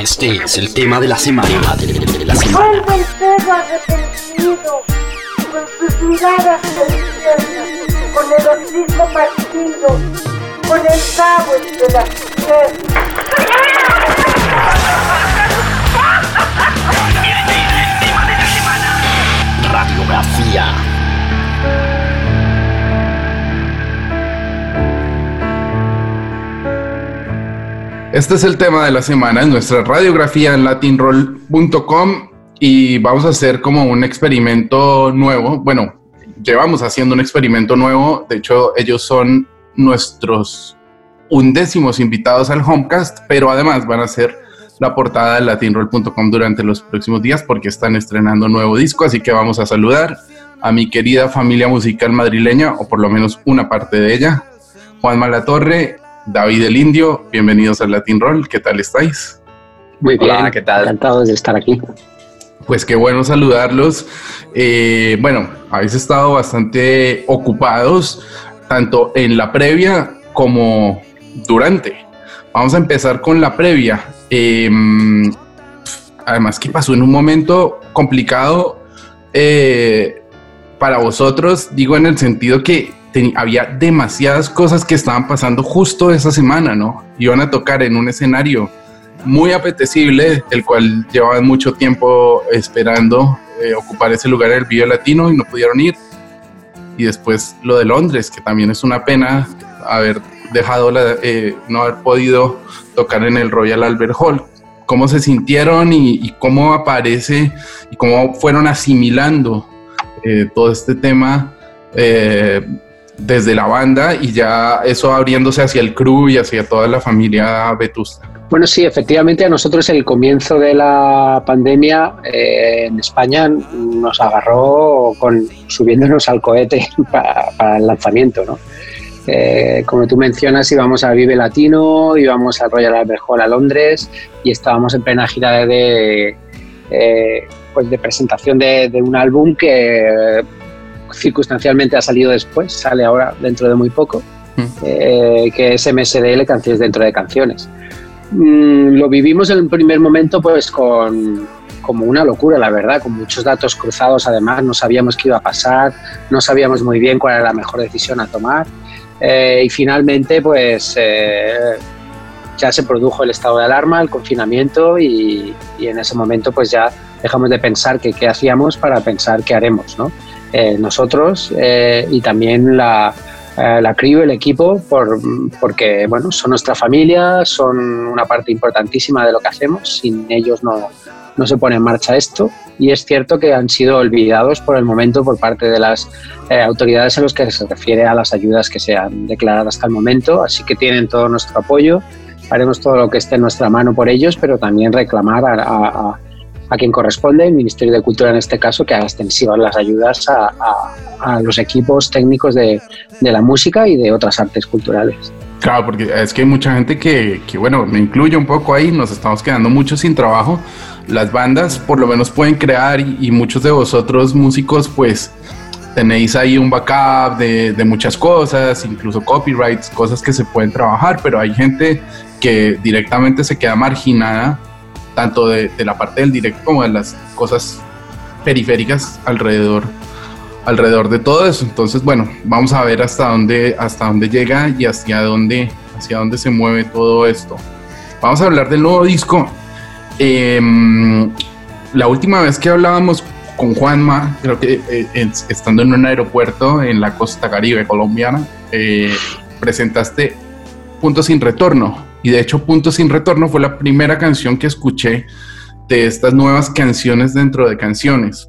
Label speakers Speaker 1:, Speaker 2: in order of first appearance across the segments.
Speaker 1: Este es el tema de la semana. De la semana.
Speaker 2: Vuelve el perro arrepentido, con sus miradas con el partido, con el cabo entre las piernas.
Speaker 1: Radiografía.
Speaker 3: Este es el tema de la semana en nuestra radiografía en latinroll.com y vamos a hacer como un experimento nuevo. Bueno, llevamos haciendo un experimento nuevo. De hecho, ellos son nuestros undécimos invitados al Homecast, pero además van a ser la portada de latinroll.com durante los próximos días porque están estrenando un nuevo disco. Así que vamos a saludar a mi querida familia musical madrileña, o por lo menos una parte de ella. Juan Malatorre, David el Indio, bienvenidos al Latin Roll, ¿qué tal estáis?
Speaker 4: Muy bien,
Speaker 5: Hola, ¿qué tal?
Speaker 4: Encantados de estar aquí.
Speaker 3: Pues qué bueno saludarlos. Eh, bueno, habéis estado bastante ocupados, tanto en la previa como durante. Vamos a empezar con la previa. Eh, además que pasó en un momento complicado eh, para vosotros, digo en el sentido que ten- había demasiadas cosas que estaban pasando justo esa semana, ¿no? Iban a tocar en un escenario muy apetecible, el cual llevaban mucho tiempo esperando eh, ocupar ese lugar en el Vive Latino y no pudieron ir. Y después lo de Londres, que también es una pena haber dejado, la, eh, no haber podido tocar en el Royal Albert Hall. ¿Cómo se sintieron y, y cómo aparece y cómo fueron asimilando eh, todo este tema eh, desde la banda y ya eso abriéndose hacia el crew y hacia toda la familia Vetusta?
Speaker 4: Bueno, sí, efectivamente a nosotros el comienzo de la pandemia eh, en España nos agarró con subiéndonos al cohete para, para el lanzamiento, ¿no? Eh, como tú mencionas, íbamos a Vive Latino, íbamos al Royal Albert Hall a Londres y estábamos en plena gira de, eh, pues de presentación de, de un álbum que circunstancialmente ha salido después, sale ahora dentro de muy poco, eh, que es MSDL, Canciones dentro de Canciones. Mm, lo vivimos en el primer momento pues con como una locura, la verdad, con muchos datos cruzados además, no sabíamos qué iba a pasar, no sabíamos muy bien cuál era la mejor decisión a tomar eh, y finalmente pues eh, ya se produjo el estado de alarma, el confinamiento y, y en ese momento pues ya dejamos de pensar que qué hacíamos para pensar qué haremos, ¿no? Eh, nosotros eh, y también la, eh, la crew, el equipo, por, porque bueno, son nuestra familia, son una parte importantísima de lo que hacemos, sin ellos no, no se pone en marcha esto. Y es cierto que han sido olvidados por el momento por parte de las eh, autoridades en los que se refiere a las ayudas que se han declarado hasta el momento, así que tienen todo nuestro apoyo, haremos todo lo que esté en nuestra mano por ellos, pero también reclamar a, a, a a quien corresponde, el Ministerio de Cultura en este caso, que haga extensivas las ayudas a, a, a los equipos técnicos de, de, la música y de otras artes culturales.
Speaker 3: Claro, porque es que hay mucha gente que, que, bueno, me incluyo un poco ahí, nos estamos quedando mucho sin trabajo. Las bandas por lo menos pueden crear y, y muchos de vosotros músicos pues tenéis ahí un backup de, de, muchas cosas, incluso copyrights, cosas que se pueden trabajar, pero hay gente que directamente se queda marginada tanto de, la parte del directo como de las cosas periféricas alrededor alrededor de todo eso. Entonces bueno vamos a ver hasta dónde hasta dónde llega y hacia dónde hacia dónde se mueve todo esto. Vamos a hablar del nuevo disco. Eh, la última vez que hablábamos con Juanma creo que eh, estando en un aeropuerto en la costa caribe colombiana eh, presentaste Punto sin retorno y de hecho Punto sin retorno fue la primera canción que escuché de estas nuevas canciones dentro de canciones.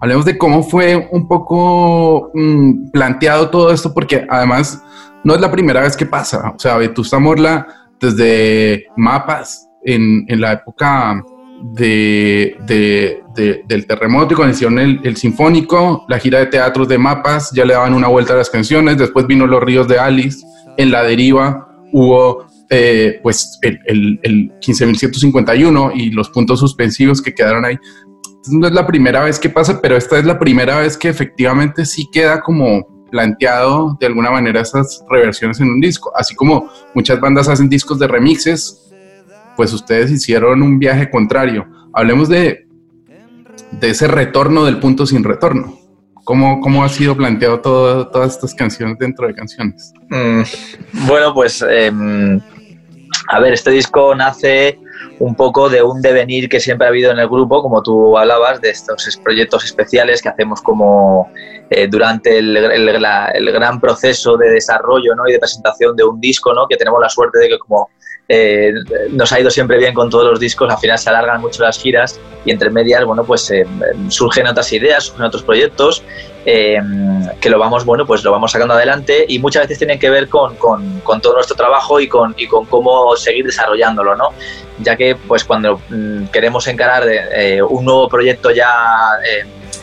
Speaker 3: Hablemos de cómo fue un poco mmm, planteado todo esto, porque además no es la primera vez que pasa. O sea, Vetusta Morla, desde mapas en, en la época de, de, de, del terremoto y cuando hicieron el, el, sinfónico, la gira de teatros de mapas, ya le daban una vuelta a las canciones. Después vino Los Ríos de Alice. En la deriva hubo eh, pues el, el, el 15.151 y los puntos suspensivos que quedaron ahí. No es la primera vez que pasa, pero esta es la primera vez que efectivamente sí queda como planteado de alguna manera esas reversiones en un disco. Así como muchas bandas hacen discos de remixes, pues ustedes hicieron un viaje contrario. Hablemos de, de ese retorno del punto sin retorno. ¿Cómo, cómo ha sido planteado todo, todas estas canciones dentro de canciones?
Speaker 5: Mm, bueno, pues em, a ver, este disco nace un poco de un devenir que siempre ha habido en el grupo, como tú hablabas, de estos proyectos especiales que hacemos como eh, durante el, el, gran proceso de desarrollo ¿no? y de presentación de un disco, ¿no? que tenemos la suerte de que como eh, nos ha ido siempre bien con todos los discos, al final se alargan mucho las giras y entre medias, bueno, pues eh, surgen otras ideas, surgen otros proyectos eh, que lo vamos, bueno, pues lo vamos sacando adelante y muchas veces tienen que ver con, con, todo nuestro trabajo y con, y con cómo seguir desarrollándolo, ¿no? Ya que, pues cuando mm, queremos encarar un nuevo proyecto ya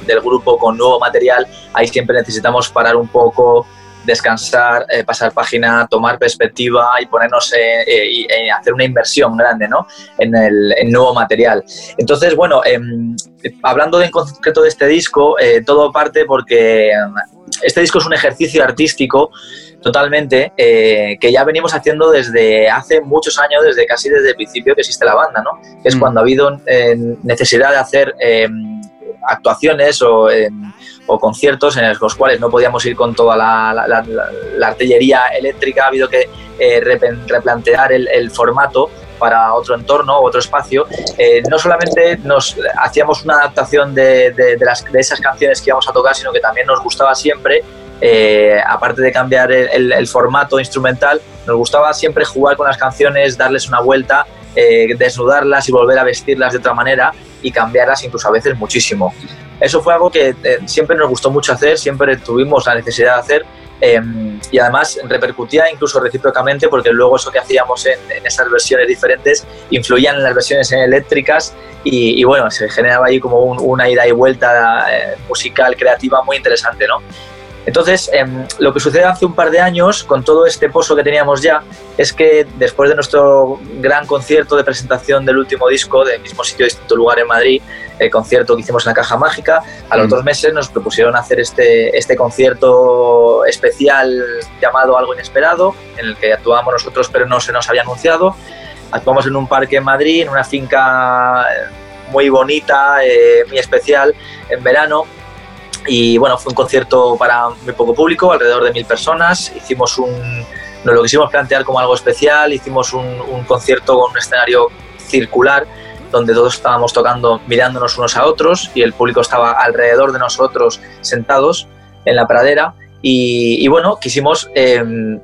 Speaker 5: del grupo con nuevo material, ahí siempre necesitamos parar un poco, descansar, eh, pasar página, tomar perspectiva y ponernos eh, eh, hacer una inversión grande ¿no? en el nuevo material. Entonces, bueno, em, hablando en concreto de este disco, todo parte porque em, este disco es un ejercicio artístico totalmente que ya venimos haciendo desde hace muchos años, desde casi desde el principio que existe la banda, ¿no? que es mm. cuando ha habido necesidad de hacer em, actuaciones o conciertos en los cuales no podíamos ir con toda la, artillería eléctrica, ha habido que eh, replantear el, formato para otro entorno, otro espacio. Eh, no solamente nos hacíamos una adaptación de, de, esas canciones que íbamos a tocar, sino que también nos gustaba siempre, eh, aparte de cambiar el, formato instrumental, nos gustaba siempre jugar con las canciones, darles una vuelta, desnudarlas y volver a vestirlas de otra manera y cambiarlas incluso a veces muchísimo eso fue algo que eh, siempre nos gustó mucho hacer, siempre tuvimos la necesidad de hacer em, y además repercutía incluso recíprocamente porque luego eso que hacíamos en, esas versiones diferentes influían en las versiones eléctricas y, bueno, se generaba ahí como una ida y vuelta eh, musical, creativa muy interesante, ¿no? Entonces, em, lo que sucede hace un par de años, con todo este pozo que teníamos ya, es que después de nuestro gran concierto de presentación del último disco, del mismo sitio, distinto lugar en Madrid, el concierto que hicimos en la Caja Mágica, a los mm. dos meses nos propusieron hacer este, este concierto especial llamado Algo Inesperado, en el que actuábamos nosotros, pero no se nos había anunciado. Actuamos en un parque en Madrid, en una finca eh, muy bonita, eh, muy especial, en verano y bueno, fue un concierto para muy poco público, alrededor de mil personas. Hicimos un, nos lo quisimos plantear como algo especial, hicimos un, un concierto con un escenario circular donde todos estábamos tocando mirándonos unos a otros y el público estaba alrededor de nosotros sentados en la pradera. Y, bueno, quisimos em,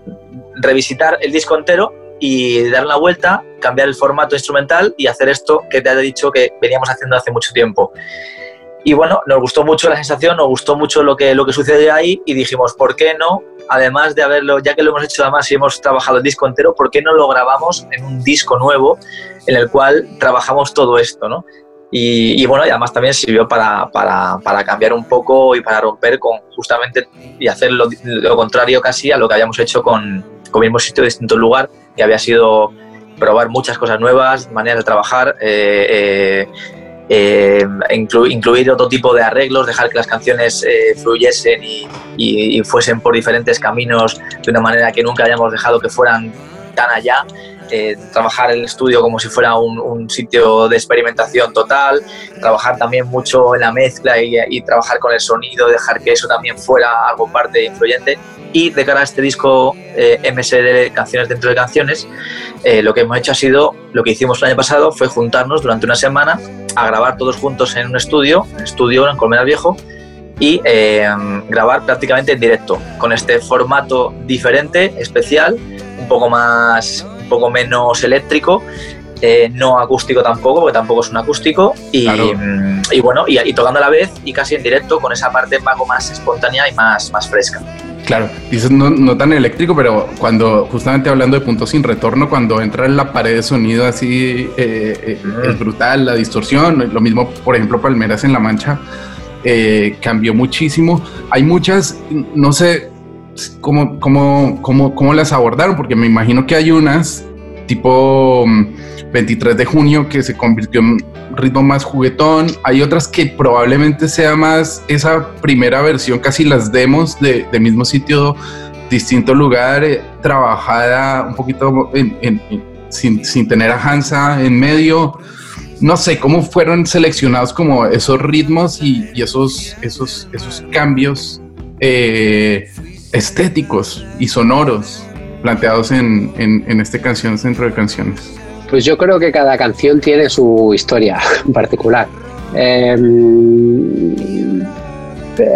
Speaker 5: revisitar el disco entero y dar una vuelta, cambiar el formato instrumental y hacer esto que te he dicho que veníamos haciendo hace mucho tiempo. Y bueno, nos gustó mucho la sensación, nos gustó mucho lo que, lo que sucedió ahí y dijimos, ¿por qué no? Además de haberlo, ya que lo hemos hecho además y hemos trabajado el disco entero, ¿por qué no lo grabamos en un disco nuevo en el cual trabajamos todo esto, ¿no? Y, bueno, y además también sirvió para, para, para, cambiar un poco y para romper con justamente y hacer lo, contrario casi a lo que habíamos hecho con, con mismo sitio, distinto lugar, que había sido probar muchas cosas nuevas, maneras de trabajar. Eh, eh, eh, incluir otro tipo de arreglos, dejar que las canciones eh, fluyesen y, fuesen por diferentes caminos de una manera que nunca hayamos dejado que fueran tan allá. Eh, trabajar el estudio como si fuera un, sitio de experimentación total, trabajar también mucho en la mezcla y, trabajar con el sonido, dejar que eso también fuera algo parte influyente. Y de cara a este disco eh, MSD Canciones dentro de Canciones, eh, lo que hemos hecho ha sido, lo que hicimos el año pasado fue juntarnos durante una semana a grabar todos juntos en un estudio, en estudio en Colmenar Viejo, y eh, grabar prácticamente en directo, con este formato diferente, especial, un poco más, un poco menos eléctrico, no acústico tampoco, porque tampoco es un acústico, y, y bueno, y, y, tocando a la vez y casi en directo con esa parte un poco más espontánea y más, más fresca.
Speaker 3: Claro, dices no, no, tan eléctrico, pero cuando, justamente hablando de puntos sin retorno, cuando entra en la pared de sonido así, eh, eh, es brutal, la distorsión, lo mismo, por ejemplo, Palmeras en la Mancha, eh, cambió muchísimo. Hay muchas, no sé cómo, cómo, cómo, cómo las abordaron, porque me imagino que hay unas tipo 23 mm, de junio que se convirtió en ritmo más juguetón. Hay otras que probablemente sea más esa primera versión, casi las demos de, mismo sitio, distinto lugar, eh, trabajada un poquito sin, sin tener a Hansa en medio. No sé cómo fueron seleccionados como esos ritmos y, esos, esos, esos cambios eh, estéticos y sonoros planteados en, en, en esta canción Centro de Canciones.
Speaker 4: Pues yo creo que cada canción tiene su historia particular. Eh,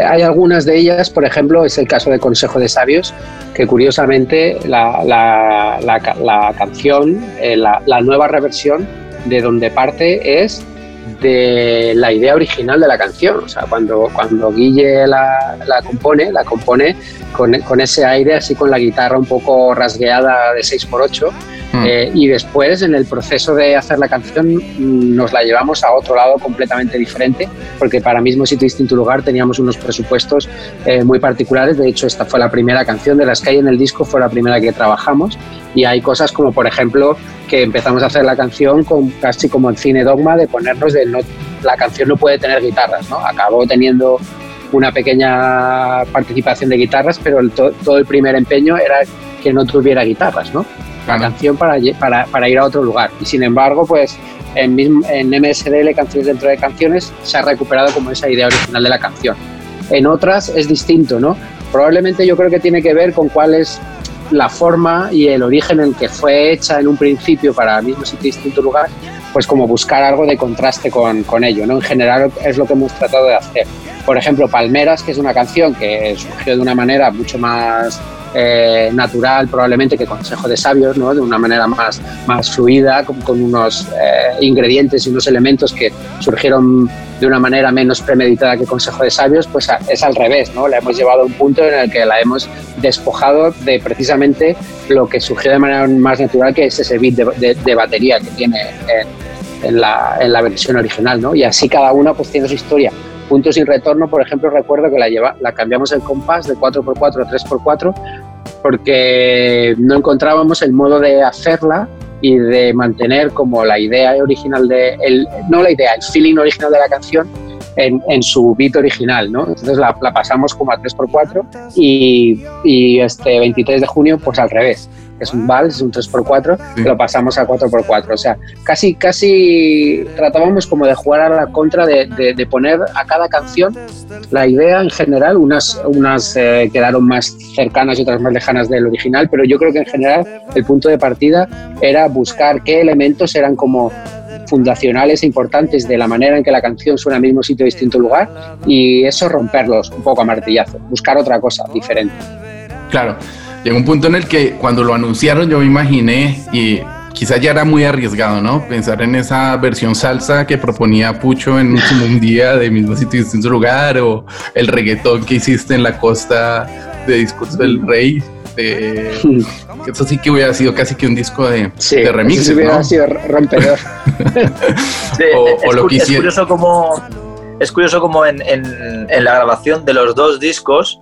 Speaker 4: hay algunas de ellas, por ejemplo, es el caso de Consejo de Sabios, que curiosamente la canción, eh, la, nueva reversión de donde parte es de la idea original de la canción. O sea, cuando, cuando Guille la, compone, la compone con, con, ese aire así con la guitarra un poco rasgueada de 6x8 Mm. Eh, y después, en el proceso de hacer la canción, mm, nos la llevamos a otro lado completamente diferente, porque para Mismo Sitio Distinto Lugar teníamos unos presupuestos eh, muy particulares. De hecho, esta fue la primera canción de las que hay en el disco, fue la primera que trabajamos. Y hay cosas como, por ejemplo, que empezamos a hacer la canción con casi como el cine dogma de ponernos de no, la canción no puede tener guitarras, ¿no? Acabó teniendo una pequeña participación de guitarras, pero todo el primer empeño era que no tuviera guitarras, ¿no? La canción para, para, para, ir a otro lugar. Y sin embargo, pues en, en MSDL, Canciones dentro de Canciones, se ha recuperado como esa idea original de la canción. En otras es distinto, ¿no? Probablemente yo creo que tiene que ver con cuál es la forma y el origen en que fue hecha en un principio para el mismo sitio y distinto lugar, pues como buscar algo de contraste con, con ello, ¿no? En general es lo que hemos tratado de hacer. Por ejemplo, Palmeras, que es una canción que surgió de una manera mucho más eh, natural probablemente que Consejo de Sabios, ¿no? de una manera más, más fluida, con, unos eh, ingredientes y unos elementos que surgieron de una manera menos premeditada que Consejo de Sabios, pues es al revés, ¿no? La hemos llevado a un punto en el que la hemos despojado de precisamente lo que surgió de manera más natural, que es ese beat de, de, batería que tiene en, en, la, en, la, versión original, ¿no? Y así cada una pues tiene su historia. Punto sin retorno, por ejemplo, recuerdo que la, lleva, la cambiamos el compás de 4x4 a 3x4 porque no encontrábamos el modo de hacerla y de mantener como la idea original de, el, no la idea, el feeling original de la canción en, en su beat original, ¿no? Entonces la, la pasamos como a 3x4 y, y, este 23 de junio pues al revés es un vals, es un 3x4, sí. lo pasamos a 4x4. O sea, casi, casi tratábamos como de jugar a la contra, de, de, de poner a cada canción la idea en general, unas, unas eh, quedaron más cercanas y otras más lejanas del original, pero yo creo que en general el punto de partida era buscar qué elementos eran como fundacionales e importantes de la manera en que la canción suena al mismo sitio, distinto lugar, y eso romperlos un poco a martillazo, buscar otra cosa diferente.
Speaker 3: Claro, llegó un punto en el que cuando lo anunciaron yo me imaginé y quizás ya era muy arriesgado, ¿no? Pensar en esa versión salsa que proponía Pucho en un día de mismo sitio distinto lugar o el reggaetón que hiciste en la costa de Discurso del Rey. De, eso sí que hubiera sido casi que un disco de,
Speaker 4: sí,
Speaker 3: de remixes,
Speaker 4: sí hubiera
Speaker 3: ¿no?
Speaker 4: sido rompedor.
Speaker 5: sí, o, es, o lo que es curioso como es curioso como en, en, en la grabación de los dos discos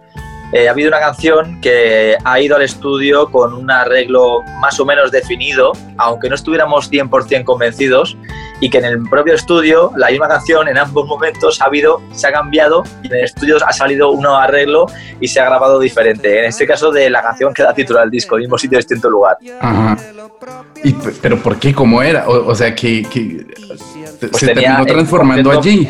Speaker 5: eh, ha habido una canción que ha ido al estudio con un arreglo más o menos definido, aunque no estuviéramos 100% convencidos, y que en el propio estudio la misma canción en ambos momentos ha habido, se ha cambiado y en el estudio ha salido un nuevo arreglo y se ha grabado diferente. En este caso de la canción que da título al disco, mismo sitio, distinto lugar.
Speaker 3: Ajá. ¿Y, ¿Pero por qué? ¿Cómo era? O, o sea, que, que pues se terminó transformando allí.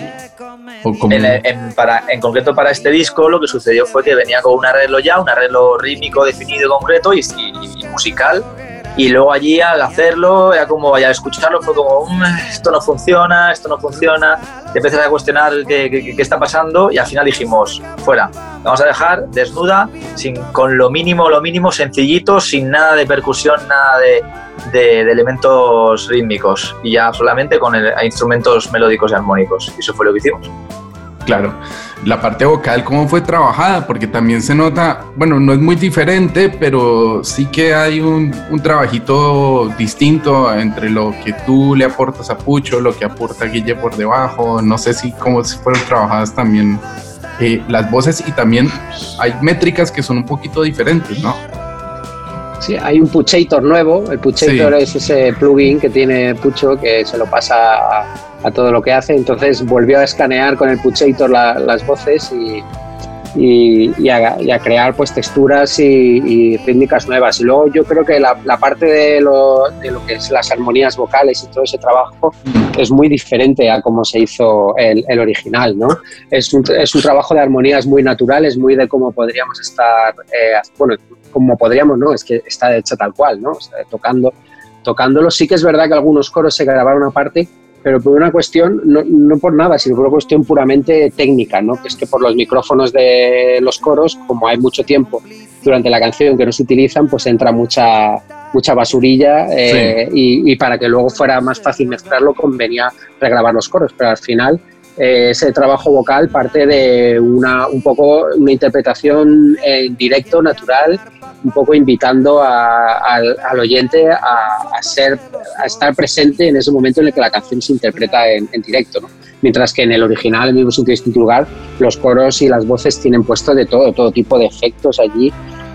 Speaker 5: En, en, para, en, concreto para este disco lo que sucedió fue que venía con un arreglo ya, un arreglo rítmico definido y concreto y, y musical. Y luego allí al hacerlo, era como vaya a escucharlo, fue como, mmm, esto no funciona, esto no funciona. Te empiezas a cuestionar qué, qué, está pasando y al final dijimos, fuera, vamos a dejar desnuda, sin, con lo mínimo, lo mínimo, sencillito, sin nada de percusión, nada de, de, elementos rítmicos y ya solamente con instrumentos melódicos y armónicos. Y eso fue lo que hicimos.
Speaker 3: Claro, la parte vocal, ¿cómo fue trabajada? Porque también se nota, bueno, no es muy diferente, pero sí que hay un, un trabajito distinto entre lo que tú le aportas a Pucho, lo que aporta Guille por debajo. No sé si cómo fueron trabajadas también eh, las voces y también hay métricas que son un poquito diferentes, ¿no?
Speaker 4: Sí, hay un Puchator nuevo. El Puchator sí. es ese plugin que tiene Pucho que se lo pasa a, a, todo lo que hace. Entonces volvió a escanear con el Puchator la, las voces y, y, a, crear pues texturas y, rítmicas nuevas. Y luego yo creo que la, parte de lo, de lo, que es las armonías vocales y todo ese trabajo es muy diferente a cómo se hizo el, original, ¿no? Es un, es un, trabajo de armonías muy naturales, muy de cómo podríamos estar, eh, bueno, como podríamos, ¿no? Es que está hecho tal cual, ¿no? tocando, tocándolo. Sí que es verdad que algunos coros se grabaron aparte, pero por una cuestión, no, no, por nada, sino por una cuestión puramente técnica, ¿no? que es que por los micrófonos de los coros, como hay mucho tiempo durante la canción que no se utilizan, pues entra mucha, mucha basurilla eh, y, y, para que luego fuera más fácil mezclarlo convenía regrabar los coros, pero al final ese trabajo vocal parte de una, un poco una interpretación en directo, natural, un poco invitando al, oyente a, ser, a estar presente en ese momento en el que la canción se interpreta en, directo. Mientras que en el original, en el mismo distinto lugar, los coros y las voces tienen puesto de todo, todo tipo de efectos allí.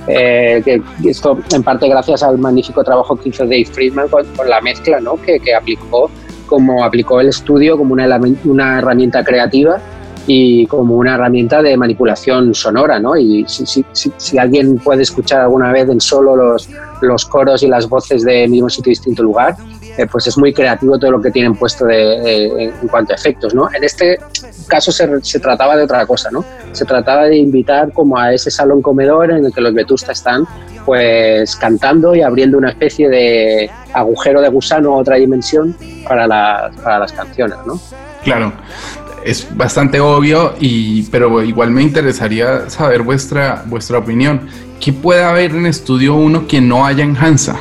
Speaker 4: Eh, que esto en parte gracias al magnífico trabajo que hizo Dave Friedman con, la mezcla ¿no? que, que aplicó como aplicó el estudio como una, una herramienta creativa y como una herramienta de manipulación sonora, ¿no? Y si, si, alguien puede escuchar alguna vez en solo los, los coros y las voces de mismo sitio distinto lugar, eh, pues es muy creativo todo lo que tienen puesto de, en cuanto a efectos, ¿no? En este caso se, se, trataba de otra cosa, ¿no? Se trataba de invitar como a ese salón comedor en el que los vetustas están pues cantando y abriendo una especie de agujero de gusano a otra dimensión para las, para las canciones, ¿no?
Speaker 3: Claro, es bastante obvio, y, pero igual me interesaría saber vuestra, vuestra opinión. ¿Qué puede haber en Estudio 1 que no haya en Hansa?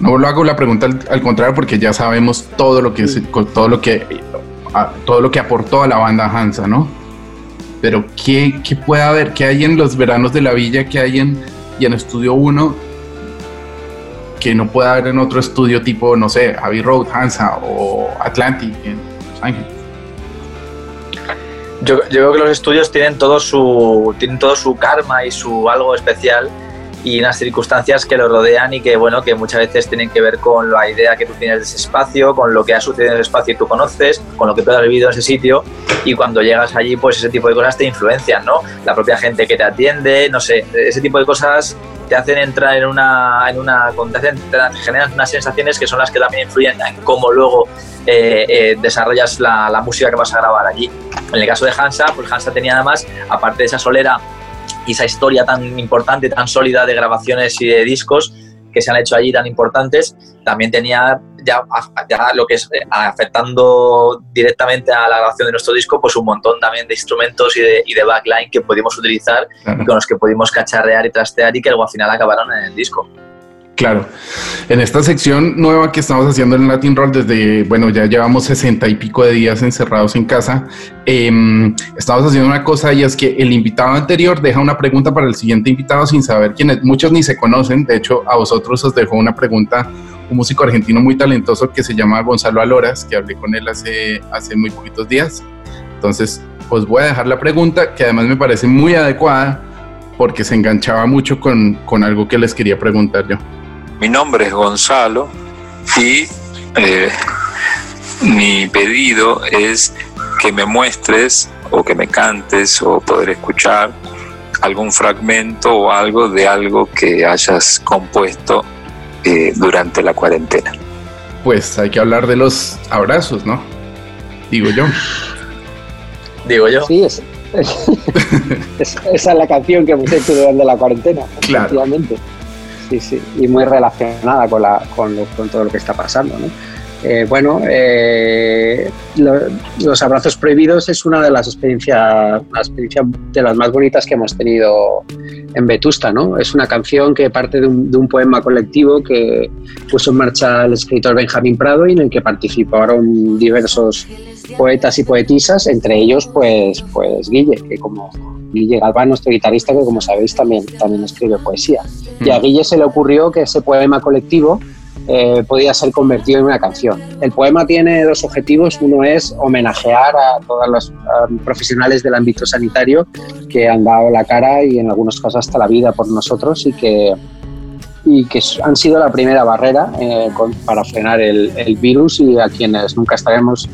Speaker 3: No lo hago la pregunta al, contrario porque ya sabemos todo lo que es, todo lo que todo lo que aportó a la banda Hansa, ¿no? Pero ¿qué, ¿qué, puede haber? ¿Qué hay en los veranos de la villa? ¿Qué hay en, y en Estudio 1 que no puede haber en otro estudio tipo, no sé, Abbey Road, Hansa o Atlantic en Los Ángeles.
Speaker 5: Yo, yo, creo que los estudios tienen todo su tienen todo su karma y su algo especial y unas circunstancias que lo rodean y que bueno que muchas veces tienen que ver con la idea que tú tienes de ese espacio, con lo que ha sucedido en ese espacio y tú conoces, con lo que tú has vivido en ese sitio y cuando llegas allí pues ese tipo de cosas te influencian, ¿no? La propia gente que te atiende, no sé, ese tipo de cosas te hacen entrar en una, en una te, generan unas sensaciones que son las que también influyen en cómo luego eh, eh, desarrollas la, la música que vas a grabar allí. En el caso de Hansa, pues Hansa tenía además, aparte de esa solera y esa historia tan importante, tan sólida de grabaciones y de discos que se han hecho allí tan importantes, también tenía ya, ya lo que es eh, afectando directamente a la grabación de nuestro disco, pues un montón también de instrumentos y de, y de backline que pudimos utilizar y con los que pudimos cacharrear y trastear y que luego al final acabaron en el disco.
Speaker 3: Claro. En esta sección nueva que estamos haciendo en Latin Roll desde, bueno, ya llevamos sesenta y pico de días encerrados en casa, em, estamos haciendo una cosa y es que el invitado anterior deja una pregunta para el siguiente invitado sin saber quién es. Muchos ni se conocen, de hecho a vosotros os dejó una pregunta un músico argentino muy talentoso que se llama Gonzalo Aloras, que hablé con él hace, hace muy poquitos días. Entonces, os voy a dejar la pregunta que además me parece muy adecuada porque se enganchaba mucho con, con algo que les quería preguntar yo.
Speaker 6: Mi nombre es Gonzalo y eh, mi pedido es que me muestres o que me cantes o poder escuchar algún fragmento o algo de algo que hayas compuesto eh, durante la cuarentena.
Speaker 3: Pues hay que hablar de los abrazos, ¿no? Digo yo.
Speaker 5: Digo yo.
Speaker 4: Sí, es, esa es la canción que hemos hecho durante la cuarentena.
Speaker 3: Claro
Speaker 4: y muy relacionada con, la, con, todo lo que está pasando. ¿no? Eh, bueno, eh, los abrazos prohibidos es una de las experiencias, experiencia de las más bonitas que hemos tenido en Vetusta, ¿no? Es una canción que parte de un, de un, poema colectivo que puso en marcha el escritor Benjamín Prado y en el que participaron diversos poetas y poetisas, entre ellos, pues, pues Guille, que como Guille Galván, nuestro guitarrista, que como sabéis también, también escribe poesía. Y a mm. Guille se le ocurrió que ese poema colectivo eh, podía ser convertido en una canción. El poema tiene dos objetivos. Uno es homenajear a todos los profesionales del ámbito sanitario que han dado la cara y en algunos casos hasta la vida por nosotros y que, y que han sido la primera barrera eh, para frenar el, el, virus y a quienes nunca estaremos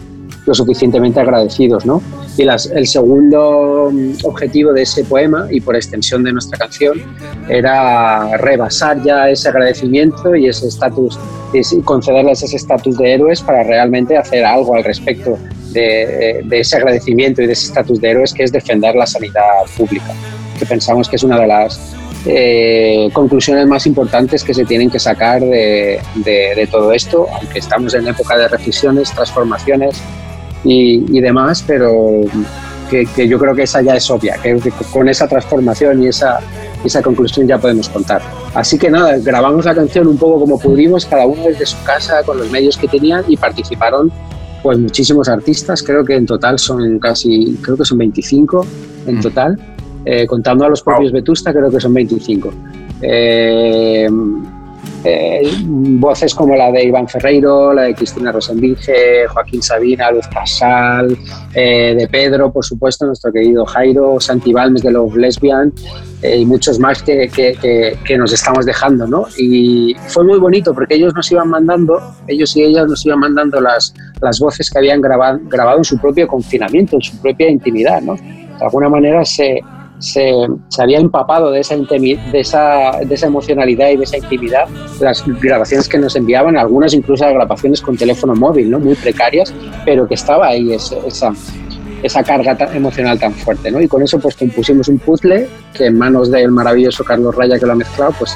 Speaker 4: lo suficientemente agradecidos, ¿no? Y el segundo mm, objetivo de ese poema y por extensión de nuestra canción era rebasar ya ese agradecimiento y ese estatus, y concederles ese estatus de héroes para realmente hacer algo al respecto de, ese agradecimiento y de ese estatus de héroes que es defender la sanidad pública, que pensamos que es una de las eh, conclusiones más importantes que se tienen que sacar de, de, todo esto, aunque estamos en época de reflexiones, transformaciones y, y demás, pero que, que, yo creo que esa ya es obvia, que, con esa transformación y esa, esa conclusión ya podemos contar. Así que nada, grabamos la canción un poco como pudimos, cada uno desde su casa, con los medios que tenían y participaron pues muchísimos artistas, creo que en total son casi, creo que son 25 en mm. total. Eh, contando a los propios Vetusta, creo que son 25. Eh, eh, voces como la de Iván Ferreiro, la de Cristina Rosenvinge, Joaquín Sabina, Luz Casal, de Pedro, por supuesto, nuestro querido Jairo, Santi Balmes de los Lesbian y muchos más que, que, que, nos estamos dejando. ¿no? Y fue muy bonito porque ellos nos iban mandando, ellos y ellas nos iban mandando las, las voces que habían grabado, grabado en su propio confinamiento, en su propia intimidad. ¿no? De alguna manera se, se, había empapado de esa, de, esa, de esa emocionalidad y de esa intimidad las grabaciones que nos enviaban, algunas incluso grabaciones con teléfono móvil, ¿no? muy precarias, pero que estaba ahí esa, esa carga emocional tan fuerte. ¿no? Y con eso pues compusimos un puzzle que en manos del maravilloso Carlos Raya que lo ha mezclado, pues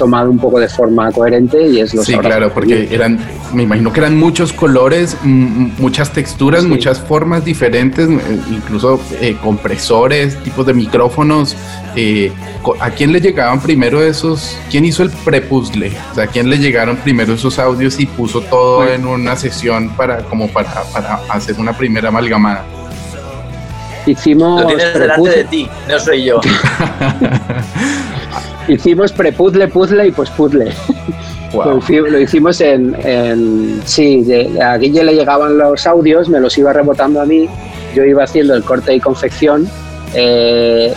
Speaker 4: tomado un poco de forma coherente y es lo
Speaker 3: Sí, claro, porque eran, me imagino que eran muchos colores, muchas texturas, muchas formas diferentes, eh, incluso eh, compresores, tipos de micrófonos. Eh, ¿A quién le llegaban primero esos? ¿Quién hizo el prepuzzle? O sea, ¿a quién le llegaron primero esos audios y puso todo en una sesión para, como para, para hacer una primera amalgamada?
Speaker 4: Hicimos.
Speaker 5: Lo tienes delante de ti, no soy yo.
Speaker 4: Hicimos prepuzzle, puzzle y pospuzzle. Lo, hicimos en, en, Sí, a Guille le llegaban los audios, me los iba rebotando a mí, yo iba haciendo el corte y confección, eh,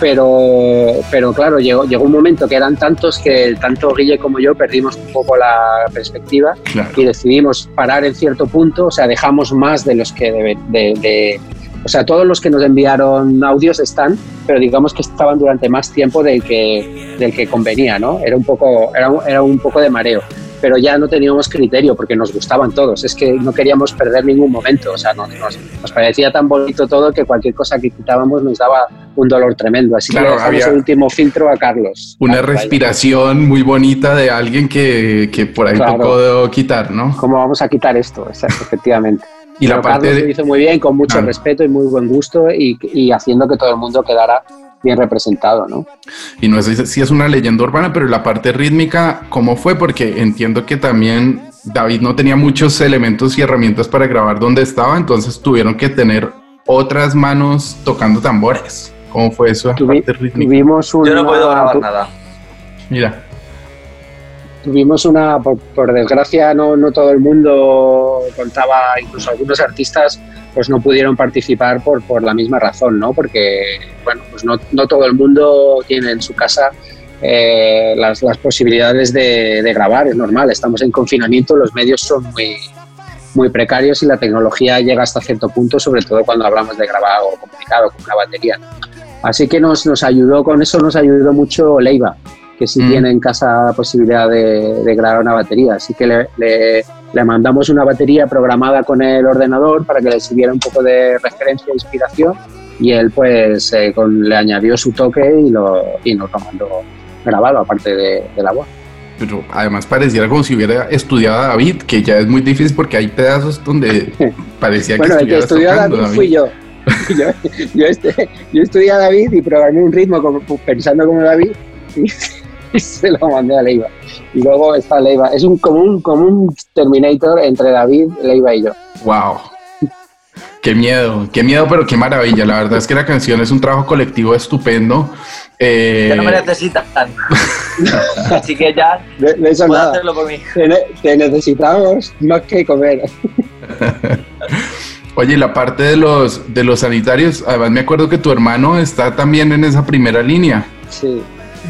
Speaker 4: pero, pero claro, llegó, llegó un momento que eran tantos que tanto Guille como yo perdimos un poco la perspectiva y decidimos parar en cierto punto, o sea, dejamos más de los que de, o sea, todos los que nos enviaron audios están, pero digamos que estaban durante más tiempo del que, del que convenía, ¿no? Era un, poco, era, era un poco de mareo, pero ya no teníamos criterio porque nos gustaban todos, es que no queríamos perder ningún momento, o sea, nos, nos, parecía tan bonito todo que cualquier cosa que quitábamos nos daba un dolor tremendo, así que le dejamos el último filtro a Carlos.
Speaker 3: Una respiración muy bonita de alguien que, que por ahí claro. tocó quitar, ¿no?
Speaker 4: ¿Cómo vamos a quitar esto? Efectivamente. Y la parte lo hizo muy bien, con mucho respeto y muy buen gusto y, y, haciendo que todo el mundo quedara bien representado, ¿no?
Speaker 3: Y no sé si es una leyenda urbana, pero la parte rítmica, ¿cómo fue? Porque entiendo que también David no tenía muchos elementos y herramientas para grabar donde estaba, entonces tuvieron que tener otras manos tocando tambores. ¿Cómo fue eso?
Speaker 4: parte rítmica? Tuvimos una,
Speaker 5: Yo no puedo grabar nada.
Speaker 3: Mira
Speaker 4: tuvimos una, por, desgracia no, no, todo el mundo contaba, incluso algunos artistas pues no pudieron participar por, por la misma razón, ¿no? Porque, bueno, pues no, no todo el mundo tiene en su casa eh, las, las, posibilidades de, de, grabar, es normal, estamos en confinamiento, los medios son muy, muy precarios y la tecnología llega hasta cierto punto, sobre todo cuando hablamos de grabar algo complicado, como una batería. Así que nos, nos ayudó, con eso nos ayudó mucho Leiva, que sí mm. tiene en casa la posibilidad de, grabar una batería. Así que le, le, mandamos una batería programada con el ordenador para que le sirviera un poco de referencia e inspiración y él pues eh, con, le añadió su toque y, lo, y nos lo mandó grabado aparte de, la voz.
Speaker 3: Pero además pareciera como si hubiera estudiado a David, que ya es muy difícil porque hay pedazos donde parecía que
Speaker 4: bueno, que estudió a David, fui yo. yo, yo, este, yo, estudié a David y programé un ritmo como, pensando como David y, y se lo mandé a Leiva. Y luego está Leiva. Es un común, como un Terminator entre David, Leiva y yo.
Speaker 3: ¡Wow! Qué miedo, qué miedo, pero qué maravilla. La verdad es que la canción es un trabajo colectivo estupendo.
Speaker 5: Eh... Ya no me necesitan. Así que ya
Speaker 4: de, de eso nada. hacerlo por mí. Te, te, necesitamos más que comer.
Speaker 3: Oye, la parte de los, de los sanitarios, además me acuerdo que tu hermano está también en esa primera línea.
Speaker 4: Sí.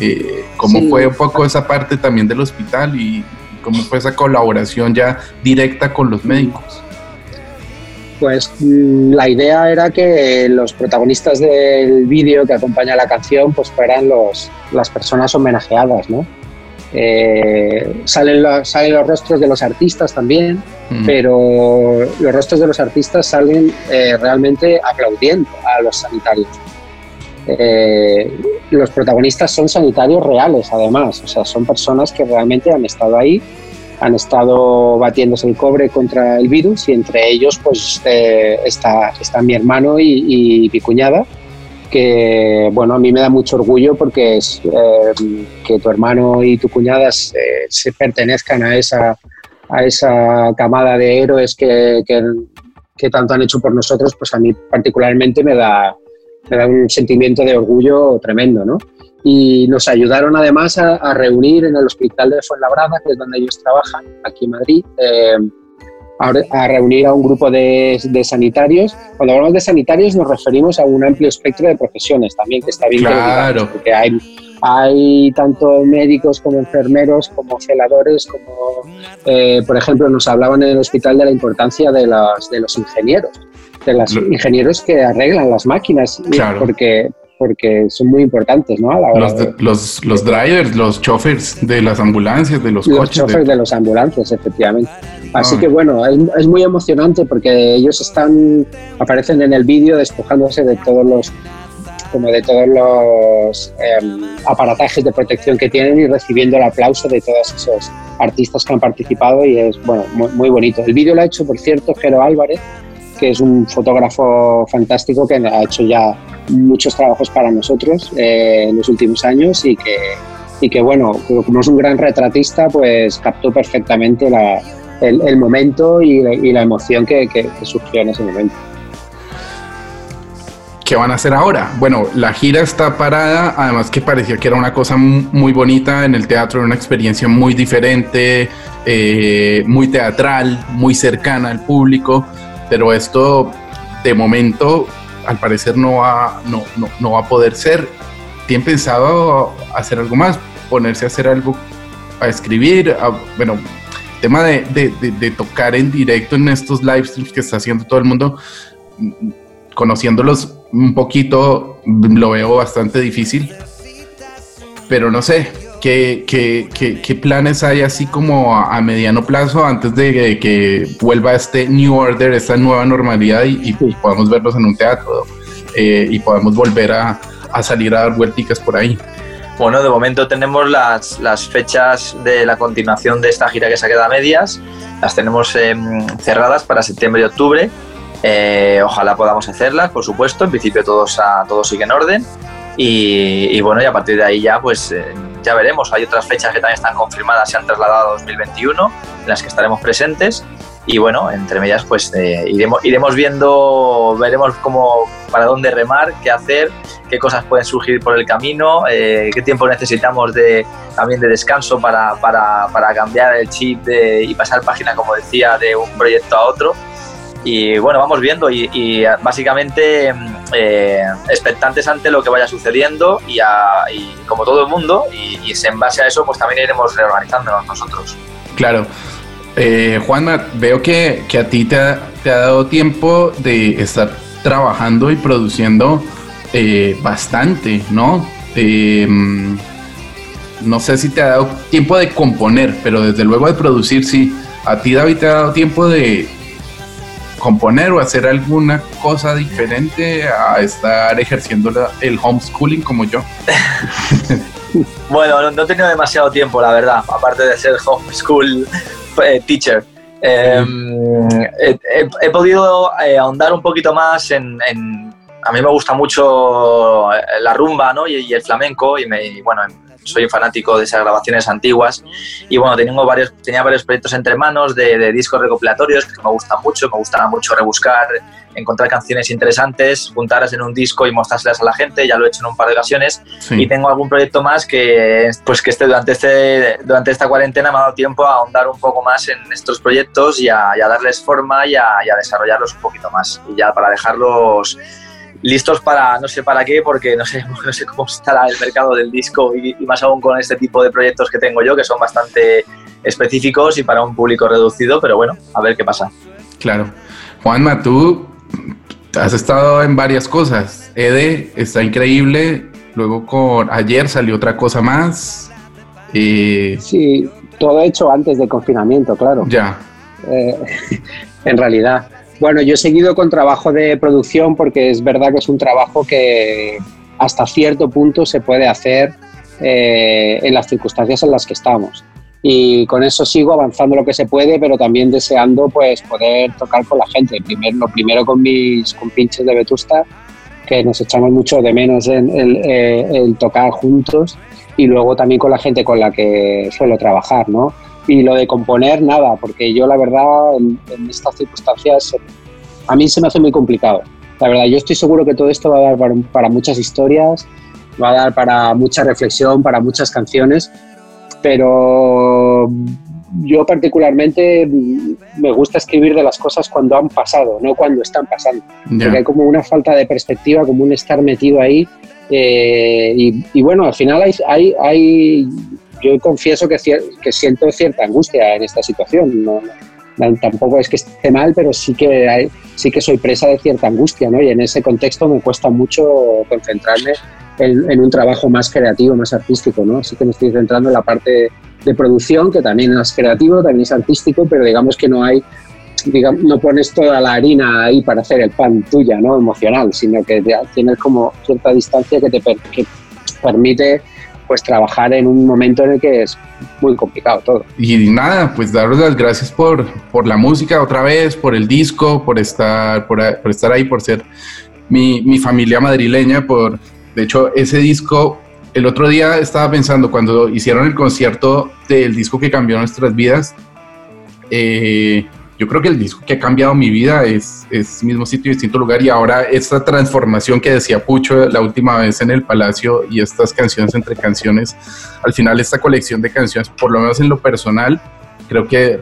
Speaker 3: Eh, ¿Cómo fue un poco esa parte también del hospital y cómo fue esa colaboración ya directa con los médicos?
Speaker 4: Pues mm, la idea era que los protagonistas del vídeo que acompaña la canción pues fueran los, las personas homenajeadas, ¿no? Eh, salen, los, salen los rostros de los artistas también,
Speaker 3: Mm.
Speaker 4: pero los rostros de los artistas salen eh, realmente aplaudiendo a los sanitarios. Eh, los protagonistas son sanitarios reales, además, o sea, son personas que realmente han estado ahí, han estado batiéndose el cobre contra el virus y entre ellos pues eh, está, está mi hermano y, y mi cuñada, que bueno, a mí me da mucho orgullo porque es, eh, que tu hermano y tu cuñada se, se pertenezcan a esa, a esa camada de héroes que, que, que tanto han hecho por nosotros, pues a mí particularmente me da, me da un sentimiento de orgullo tremendo, ¿no? Y nos ayudaron además a, a reunir en el hospital de Fuenlabrada, que es donde ellos trabajan, aquí en Madrid, eh, a, a reunir a un grupo de, de sanitarios. Cuando hablamos de sanitarios nos referimos a un amplio espectro de profesiones también, que está bien digamos,
Speaker 3: Claro.
Speaker 4: porque hay, hay tanto médicos como enfermeros, como celadores, como, eh, por ejemplo, nos hablaban en el hospital de la importancia de los, de los ingenieros, de los
Speaker 3: Lo-
Speaker 4: ingenieros que arreglan las máquinas,
Speaker 3: Claro.
Speaker 4: porque, porque son muy importantes, ¿no? A la hora
Speaker 3: Los,
Speaker 4: de-
Speaker 3: de- los, los drivers, los chauffeurs de las ambulancias, de los,
Speaker 4: los
Speaker 3: coches. de-
Speaker 4: choferes de los ambulancias, efectivamente. Así
Speaker 3: Ah.
Speaker 4: que bueno, es, es muy emocionante porque ellos están, aparecen en el vídeo despojándose de todos los como de todos los em, aparatajes de protección que tienen y recibiendo el aplauso de todos esos artistas que han participado y es bueno muy, muy bonito. El vídeo lo ha hecho, por cierto, Jero Álvarez, que es un fotógrafo fantástico que ha hecho ya muchos trabajos para nosotros eh, en los últimos años y que, y que bueno, como es un gran retratista, pues captó perfectamente la, el, momento y, la- emoción que, que- surgió en ese momento.
Speaker 3: ¿Qué van a hacer ahora? Bueno, la gira está parada, además que parecía que era una cosa mu- muy bonita en el teatro, una experiencia muy diferente, eh, muy teatral, muy cercana al público, pero esto de momento al parecer no va, no, no, no va a poder ser. ¿Tienen pensado hacer algo más? ¿Ponerse a hacer algo, a escribir? Bueno, tema de, de- de- de tocar en directo en estos live streams que está haciendo todo el mundo, conociéndolos un poquito, lo veo bastante difícil. Pero no sé, ¿qué, qué, qué- qué planes hay así como a, a mediano plazo antes de que, que vuelva este New Order, esta nueva normalidad y, y- podamos verlos en un teatro eh, y podamos volver a, a salir a dar vuelticas por ahí?
Speaker 5: Bueno, de momento tenemos las, las fechas de la continuación de esta gira que se ha quedado a medias. Las tenemos em, cerradas para septiembre y octubre. Eh, ojalá podamos hacerlas, por supuesto. En principio todos, a, todo sigue en orden. Y, y bueno, y a partir de ahí ya pues eh, ya veremos. Hay otras fechas que también están confirmadas, se han trasladado a 2021, en las que estaremos presentes. Y bueno, entre medias pues eh, iremos, iremos viendo, veremos cómo, para dónde remar, qué hacer qué cosas pueden surgir por el camino, eh, qué tiempo necesitamos de, también de descanso para, para, para cambiar el chip de- y pasar página, como decía, de un proyecto a otro. Y bueno, vamos viendo y, y, básicamente mm, eh, expectantes ante lo que vaya sucediendo y, a- como todo el mundo y, y en base a eso pues también iremos reorganizándonos nosotros.
Speaker 3: Claro. Eh, Juanma, veo que, a ti te ha, dado tiempo de estar trabajando y produciendo eh, bastante, ¿no? Eh, no sé si te ha dado tiempo de componer, pero desde luego de producir, sí. ¿A ti, David, te ha dado tiempo de componer o hacer alguna cosa diferente a estar ejerciendo la- el homeschooling como yo?
Speaker 5: Bueno, no, no he tenido demasiado tiempo, la verdad, aparte de ser homeschool eh, teacher. Eh, he, podido eh, ahondar un poquito más en, en- A mí me gusta mucho la rumba ¿no? y, y el flamenco, y, me, y bueno, soy fanático de esas grabaciones antiguas. Y bueno, tengo varios, tenía varios proyectos entre manos de, de discos recopilatorios que me gustan mucho, me gustaba mucho rebuscar, encontrar canciones interesantes, juntarlas en un disco y mostrárselas a la gente, ya lo he hecho en un par de ocasiones
Speaker 3: Sí.
Speaker 5: y tengo algún proyecto más que pues que este, durante este durante esta cuarentena me ha dado tiempo a ahondar un poco más en estos proyectos y a, y a darles forma y a, y a desarrollarlos un poquito más y ya para dejarlos listos para no sé para qué porque no sé no sé cómo estará el mercado del disco y, y más aún con este tipo de proyectos que tengo yo que son bastante específicos y para un público reducido pero bueno a ver qué pasa
Speaker 3: Claro. Juanma, tú has estado en varias cosas. Ede está increíble. Luego con ayer salió otra cosa más.
Speaker 4: Eh, sí, todo hecho antes del confinamiento, claro.
Speaker 3: Ya.
Speaker 4: Eh, en realidad. Bueno, yo he seguido con trabajo de producción porque es verdad que es un trabajo que hasta cierto punto se puede hacer eh, en las circunstancias en las que estamos. Y con eso sigo avanzando lo que se puede, pero también deseando pues poder tocar con la gente. Primero, lo primero con mis compinches de Vetusta, que nos echamos mucho de menos en el, tocar juntos, y luego también con la gente con la que suelo trabajar, ¿no? Y lo de componer, nada, porque yo la verdad en, estas circunstancias a mí se me hace muy complicado. La verdad, yo estoy seguro que todo esto va a dar para muchas historias, va a dar para mucha reflexión, para muchas canciones, pero yo particularmente me gusta escribir de las cosas cuando han pasado, no cuando están pasando. Porque hay como una falta de perspectiva, como un estar metido ahí. Eh, y, bueno, al final hay, hay, yo confieso que, que, siento cierta angustia en esta situación. No, tampoco es que esté mal, pero sí que, hay, sí que soy presa de cierta angustia, ¿no? Y en ese contexto me cuesta mucho concentrarme en, un trabajo más creativo, más artístico, ¿no? Así que me estoy centrando en la parte de producción, que también es creativo, también es artístico, pero digamos que no hay, digamos, no pones toda la harina ahí para hacer el pan tuya, ¿no? Emocional, sino que tienes como cierta distancia que te que permite pues trabajar en un momento en el que es muy complicado todo.
Speaker 3: Y nada, pues daros las gracias por, por la música otra vez, por el disco, por estar, por, por estar ahí, por ser mi, mi familia madrileña, por de hecho, ese disco, el otro día estaba pensando, cuando hicieron el concierto del disco que cambió nuestras vidas, eh, yo creo que el disco que ha cambiado mi vida es, es mismo sitio, distinto lugar, y ahora esta transformación que decía Pucho la última vez en el Palacio y estas canciones entre canciones, al final esta colección de canciones, por lo menos en lo personal, creo que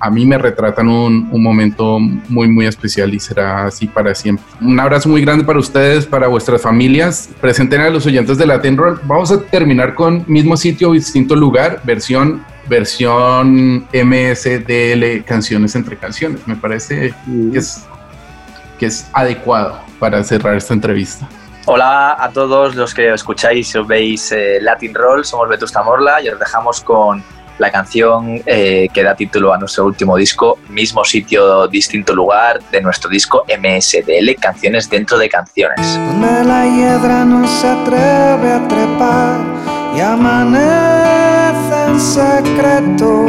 Speaker 3: a mí me retratan un, un, momento muy, muy especial y será así para siempre. Un abrazo muy grande para ustedes, para vuestras familias. Presenten a los oyentes de Latin Roll. Vamos a terminar con mismo sitio, distinto lugar, versión versión MSDL canciones entre canciones. Me parece que es, que es adecuado para cerrar esta entrevista.
Speaker 5: Hola a todos los que escucháis o veis eh, Latin Roll, somos Vetusta Morla y os dejamos con la canción eh, que da título a nuestro último disco, mismo sitio, distinto lugar, de nuestro disco MSDL, Canciones dentro de Canciones.
Speaker 7: Donde la hiedra no se atreve a trepar y amanece en secreto.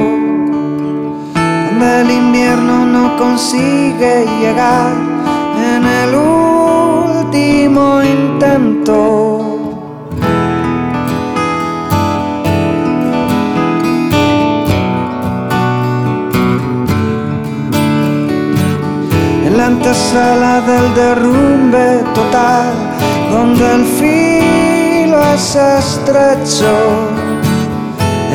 Speaker 7: Donde el invierno no consigue llegar en el último intento la antesala del derrumbe total, donde el filo es estrecho,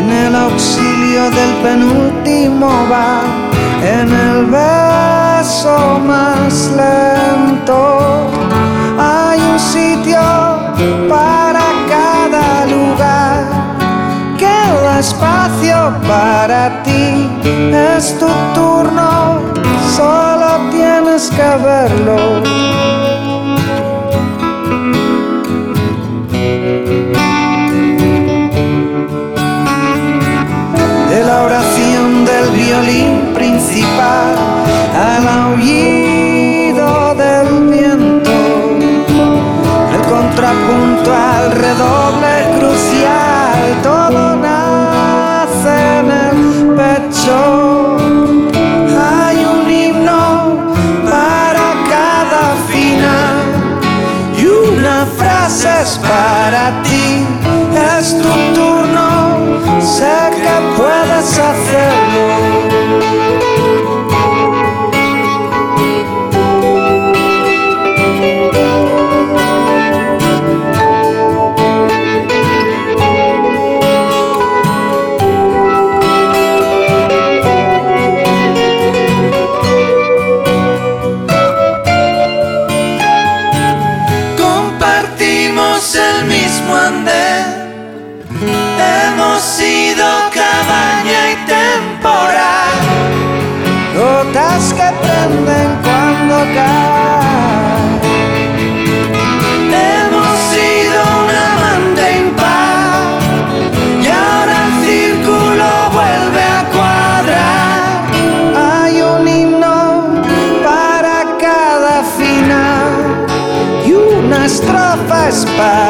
Speaker 7: en el auxilio del penúltimo va, en el beso más lento, hay un sitio para cada lugar, queda espacio para ti, es tu turno solo tienes que verlo. goodbye.